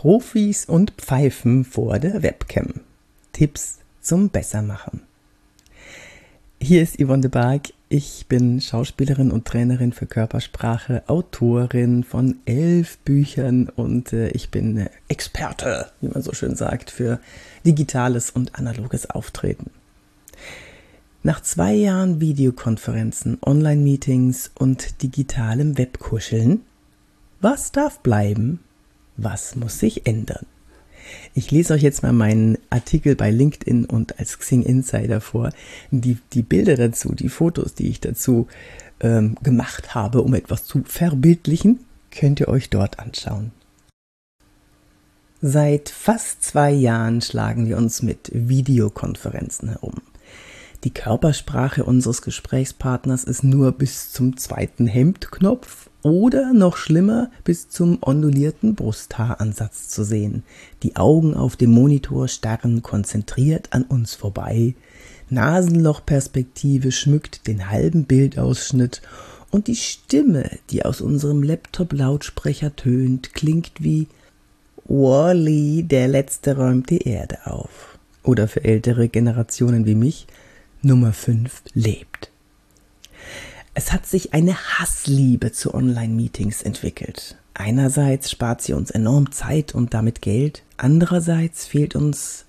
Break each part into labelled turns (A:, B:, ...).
A: Profis und Pfeifen vor der Webcam. Tipps zum Bessermachen. Hier ist Yvonne de Barg. Ich bin Schauspielerin und Trainerin für Körpersprache, Autorin von elf Büchern und äh, ich bin Experte, wie man so schön sagt, für digitales und analoges Auftreten. Nach zwei Jahren Videokonferenzen, Online-Meetings und digitalem Webkuscheln, was darf bleiben? Was muss sich ändern? Ich lese euch jetzt mal meinen Artikel bei LinkedIn und als Xing Insider vor. Die, die Bilder dazu, die Fotos, die ich dazu ähm, gemacht habe, um etwas zu verbildlichen, könnt ihr euch dort anschauen. Seit fast zwei Jahren schlagen wir uns mit Videokonferenzen herum. Die Körpersprache unseres Gesprächspartners ist nur bis zum zweiten Hemdknopf oder noch schlimmer bis zum ondulierten Brusthaaransatz zu sehen. Die Augen auf dem Monitor starren konzentriert an uns vorbei. Nasenlochperspektive schmückt den halben Bildausschnitt und die Stimme, die aus unserem Laptop-Lautsprecher tönt, klingt wie Wally, der Letzte räumt die Erde auf. Oder für ältere Generationen wie mich, Nummer 5 lebt. Es hat sich eine Hassliebe zu Online-Meetings entwickelt. Einerseits spart sie uns enorm Zeit und damit Geld, andererseits fehlt uns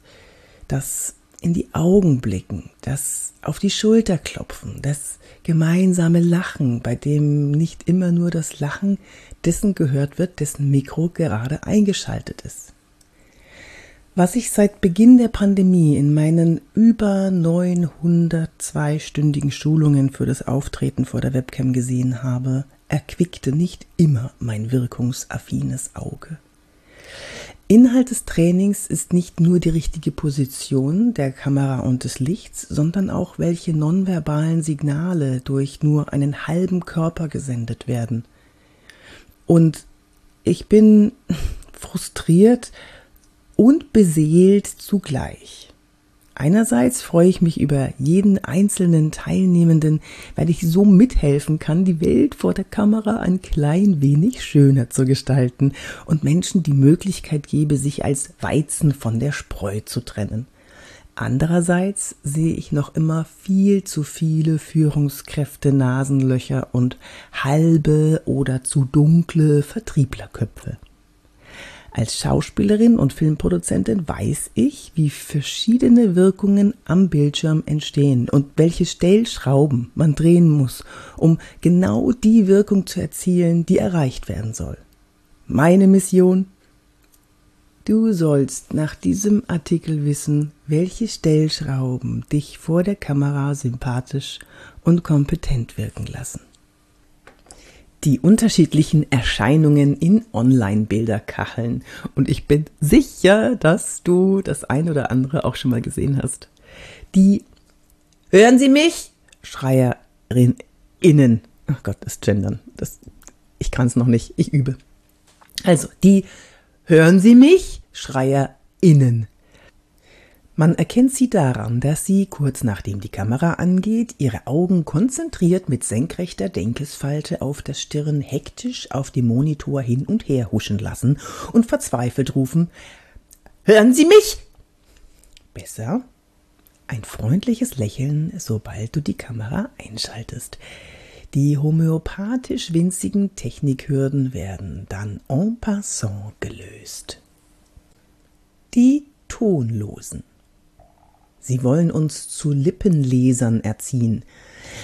A: das in die Augen blicken, das auf die Schulter klopfen, das gemeinsame Lachen, bei dem nicht immer nur das Lachen dessen gehört wird, dessen Mikro gerade eingeschaltet ist. Was ich seit Beginn der Pandemie in meinen über 900 zweistündigen Schulungen für das Auftreten vor der Webcam gesehen habe, erquickte nicht immer mein wirkungsaffines Auge. Inhalt des Trainings ist nicht nur die richtige Position der Kamera und des Lichts, sondern auch welche nonverbalen Signale durch nur einen halben Körper gesendet werden. Und ich bin frustriert, und beseelt zugleich. Einerseits freue ich mich über jeden einzelnen Teilnehmenden, weil ich so mithelfen kann, die Welt vor der Kamera ein klein wenig schöner zu gestalten und Menschen die Möglichkeit gebe, sich als Weizen von der Spreu zu trennen. Andererseits sehe ich noch immer viel zu viele Führungskräfte, Nasenlöcher und halbe oder zu dunkle Vertrieblerköpfe. Als Schauspielerin und Filmproduzentin weiß ich, wie verschiedene Wirkungen am Bildschirm entstehen und welche Stellschrauben man drehen muss, um genau die Wirkung zu erzielen, die erreicht werden soll. Meine Mission? Du sollst nach diesem Artikel wissen, welche Stellschrauben dich vor der Kamera sympathisch und kompetent wirken lassen die unterschiedlichen Erscheinungen in Online-Bilderkacheln. Und ich bin sicher, dass du das ein oder andere auch schon mal gesehen hast. Die Hören Sie mich? Schreierinnen. Ach Gott, das Gendern. Das, ich kann es noch nicht. Ich übe. Also, die Hören Sie mich? Schreierinnen. Man erkennt sie daran, dass sie, kurz nachdem die Kamera angeht, ihre Augen konzentriert mit senkrechter Denkesfalte auf der Stirn hektisch auf dem Monitor hin und her huschen lassen und verzweifelt rufen Hören Sie mich. Besser ein freundliches Lächeln, sobald du die Kamera einschaltest. Die homöopathisch winzigen Technikhürden werden dann en passant gelöst. Die Tonlosen. Sie wollen uns zu Lippenlesern erziehen.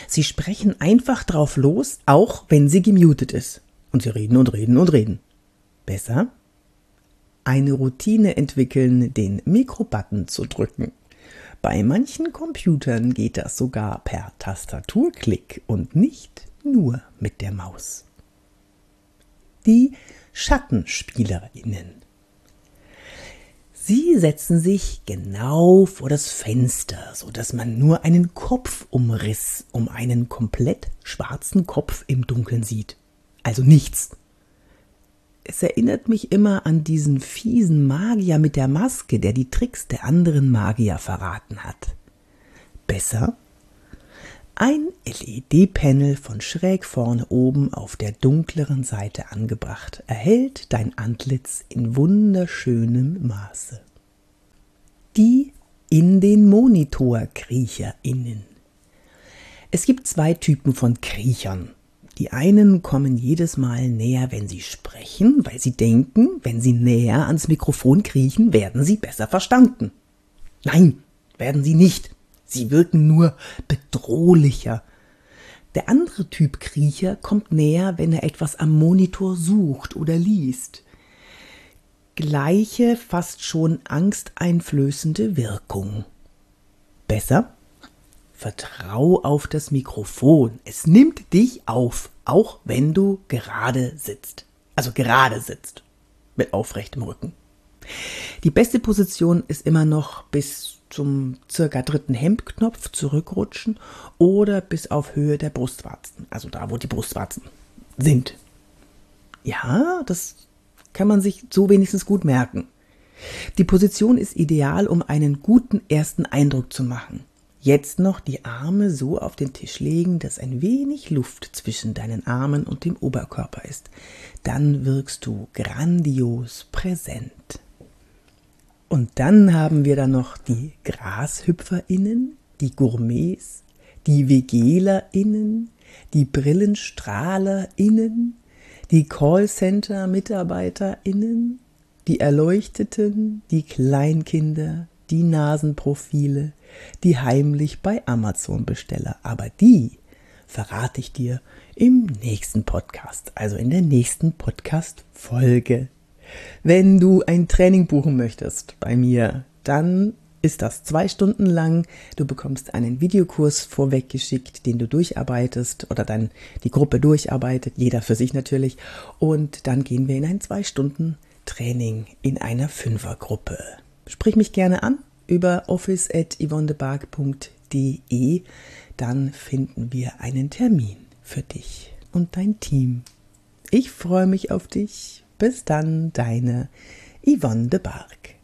A: Sie sprechen einfach drauf los, auch wenn sie gemutet ist. Und sie reden und reden und reden. Besser? Eine Routine entwickeln, den Mikrobutton zu drücken. Bei manchen Computern geht das sogar per Tastaturklick und nicht nur mit der Maus. Die Schattenspielerinnen. Sie setzen sich genau vor das Fenster, so dass man nur einen Kopfumriss um einen komplett schwarzen Kopf im Dunkeln sieht. Also nichts. Es erinnert mich immer an diesen fiesen Magier mit der Maske, der die Tricks der anderen Magier verraten hat. Besser Ein LED-Panel von schräg vorne oben auf der dunkleren Seite angebracht erhält dein Antlitz in wunderschönem Maße. Die in den Monitor KriecherInnen. Es gibt zwei Typen von Kriechern. Die einen kommen jedes Mal näher, wenn sie sprechen, weil sie denken, wenn sie näher ans Mikrofon kriechen, werden sie besser verstanden. Nein, werden sie nicht. Sie wirken nur bedrohlicher. Der andere Typ Kriecher kommt näher, wenn er etwas am Monitor sucht oder liest. Gleiche, fast schon angsteinflößende Wirkung. Besser? Vertrau auf das Mikrofon. Es nimmt dich auf, auch wenn du gerade sitzt. Also gerade sitzt. Mit aufrechtem Rücken. Die beste Position ist immer noch bis zum circa dritten Hemdknopf zurückrutschen oder bis auf Höhe der Brustwarzen, also da, wo die Brustwarzen sind. Ja, das kann man sich so wenigstens gut merken. Die Position ist ideal, um einen guten ersten Eindruck zu machen. Jetzt noch die Arme so auf den Tisch legen, dass ein wenig Luft zwischen deinen Armen und dem Oberkörper ist. Dann wirkst du grandios präsent. Und dann haben wir da noch die GrashüpferInnen, die Gourmets, die VegelerInnen, die BrillenstrahlerInnen, die Callcenter-MitarbeiterInnen, die Erleuchteten, die Kleinkinder, die Nasenprofile, die heimlich bei Amazon Besteller. Aber die verrate ich dir im nächsten Podcast, also in der nächsten Podcast-Folge. Wenn du ein Training buchen möchtest bei mir, dann ist das zwei Stunden lang. Du bekommst einen Videokurs vorweggeschickt, den du durcharbeitest oder dann die Gruppe durcharbeitet, jeder für sich natürlich. Und dann gehen wir in ein zwei Stunden Training in einer Fünfergruppe. Sprich mich gerne an über office.yvonnebark.de. Dann finden wir einen Termin für dich und dein Team. Ich freue mich auf dich bis dann, deine Yvonne de Barg.